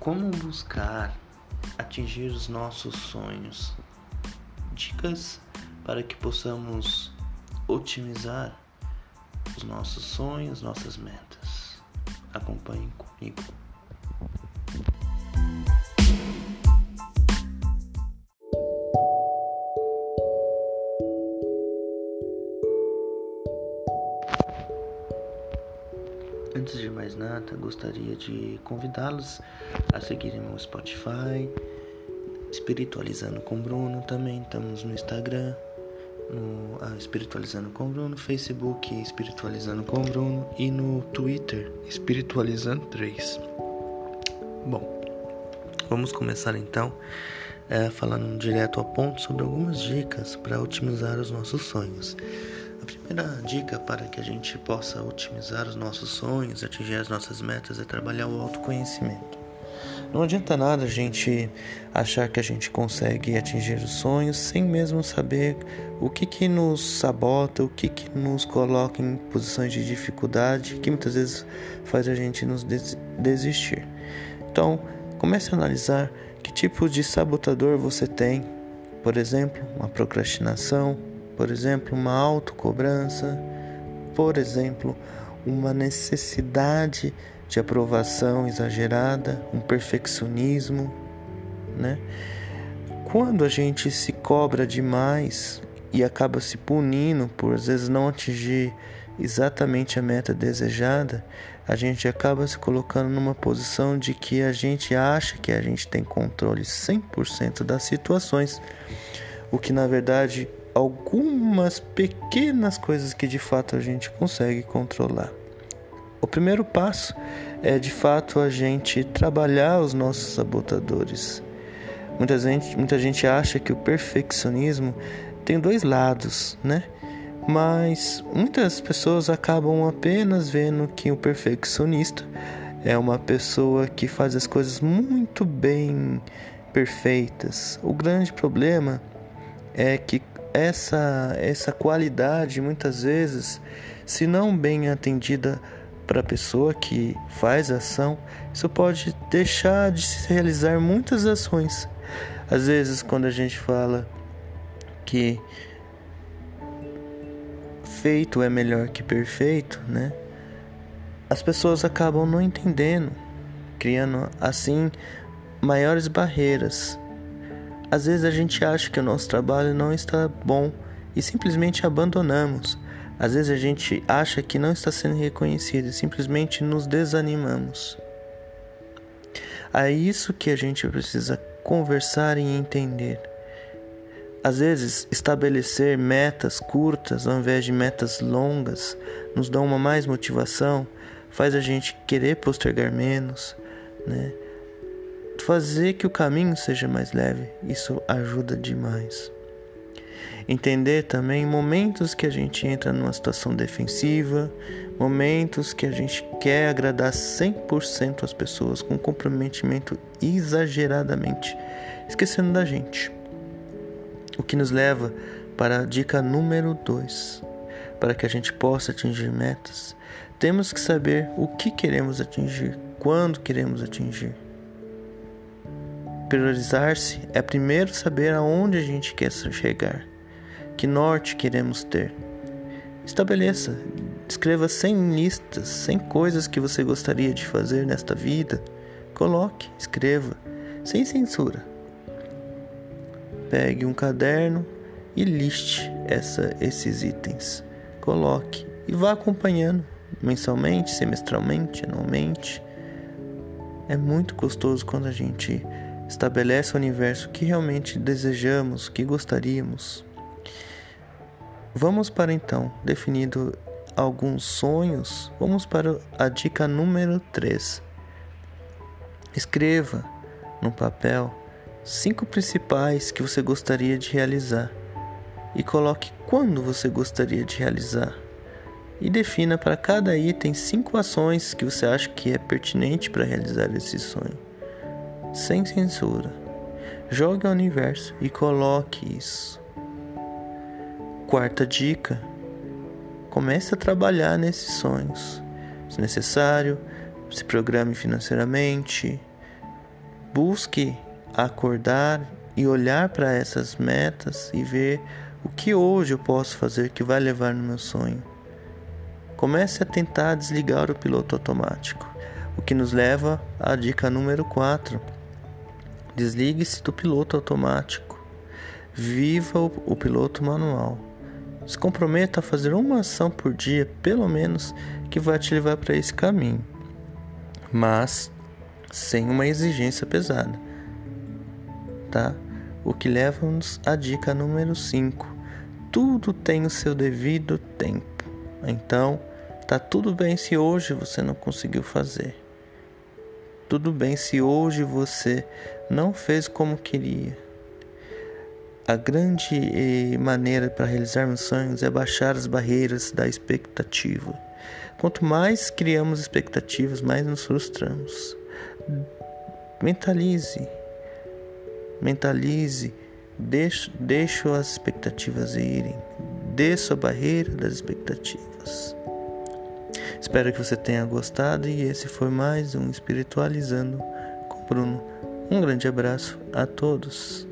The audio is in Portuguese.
Como buscar atingir os nossos sonhos? Dicas para que possamos otimizar os nossos sonhos, nossas metas. Acompanhe comigo. Antes de mais nada, gostaria de convidá-los a seguirem meu Spotify, Espiritualizando com Bruno, também estamos no Instagram, no ah, Espiritualizando com Bruno, Facebook Espiritualizando com Bruno e no Twitter Espiritualizando 3. Bom, vamos começar então é, falando direto ao ponto sobre algumas dicas para otimizar os nossos sonhos. A primeira dica para que a gente possa otimizar os nossos sonhos, atingir as nossas metas, é trabalhar o autoconhecimento. Não adianta nada a gente achar que a gente consegue atingir os sonhos sem mesmo saber o que, que nos sabota, o que, que nos coloca em posições de dificuldade, que muitas vezes faz a gente nos desistir. Então, comece a analisar que tipo de sabotador você tem. Por exemplo, uma procrastinação, por exemplo, uma autocobrança, por exemplo, uma necessidade de aprovação exagerada, um perfeccionismo, né? Quando a gente se cobra demais e acaba se punindo por às vezes não atingir exatamente a meta desejada, a gente acaba se colocando numa posição de que a gente acha que a gente tem controle 100% das situações, o que na verdade algumas pequenas coisas que de fato a gente consegue controlar. O primeiro passo é de fato a gente trabalhar os nossos sabotadores. Muita gente, muita gente acha que o perfeccionismo tem dois lados, né? Mas muitas pessoas acabam apenas vendo que o perfeccionista é uma pessoa que faz as coisas muito bem perfeitas. O grande problema é que essa, essa qualidade, muitas vezes, se não bem atendida para a pessoa que faz a ação, isso pode deixar de se realizar muitas ações. Às vezes, quando a gente fala que feito é melhor que perfeito, né? As pessoas acabam não entendendo, criando assim maiores barreiras às vezes a gente acha que o nosso trabalho não está bom e simplesmente abandonamos. Às vezes a gente acha que não está sendo reconhecido e simplesmente nos desanimamos. É isso que a gente precisa conversar e entender. Às vezes, estabelecer metas curtas ao invés de metas longas nos dá uma mais motivação, faz a gente querer postergar menos, né? Fazer que o caminho seja mais leve, isso ajuda demais. Entender também momentos que a gente entra numa situação defensiva, momentos que a gente quer agradar 100% as pessoas com comprometimento exageradamente, esquecendo da gente. O que nos leva para a dica número 2. Para que a gente possa atingir metas, temos que saber o que queremos atingir, quando queremos atingir. Priorizar-se é primeiro saber aonde a gente quer chegar, que norte queremos ter. Estabeleça, escreva 100 listas, 100 coisas que você gostaria de fazer nesta vida. Coloque, escreva, sem censura. Pegue um caderno e liste essa, esses itens. Coloque e vá acompanhando mensalmente, semestralmente, anualmente. É muito gostoso quando a gente estabelece o universo que realmente desejamos, que gostaríamos. Vamos para então, definindo alguns sonhos, vamos para a dica número 3. Escreva no papel cinco principais que você gostaria de realizar e coloque quando você gostaria de realizar. E defina para cada item cinco ações que você acha que é pertinente para realizar esse sonho sem censura. Jogue ao universo e coloque isso. Quarta dica: comece a trabalhar nesses sonhos. Se necessário, se programe financeiramente, Busque acordar e olhar para essas metas e ver o que hoje eu posso fazer que vai levar no meu sonho. Comece a tentar desligar o piloto automático, o que nos leva à dica número 4. Desligue-se do piloto automático. Viva o piloto manual. Se comprometa a fazer uma ação por dia, pelo menos, que vai te levar para esse caminho, mas sem uma exigência pesada. Tá? O que leva-nos à dica número 5. Tudo tem o seu devido tempo. Então, Tá tudo bem se hoje você não conseguiu fazer. Tudo bem se hoje você não fez como queria. A grande eh, maneira para realizarmos sonhos é baixar as barreiras da expectativa. Quanto mais criamos expectativas, mais nos frustramos. Mentalize, mentalize, deixe, deixe as expectativas irem, desça a barreira das expectativas. Espero que você tenha gostado e esse foi mais um Espiritualizando com Bruno. Um grande abraço a todos.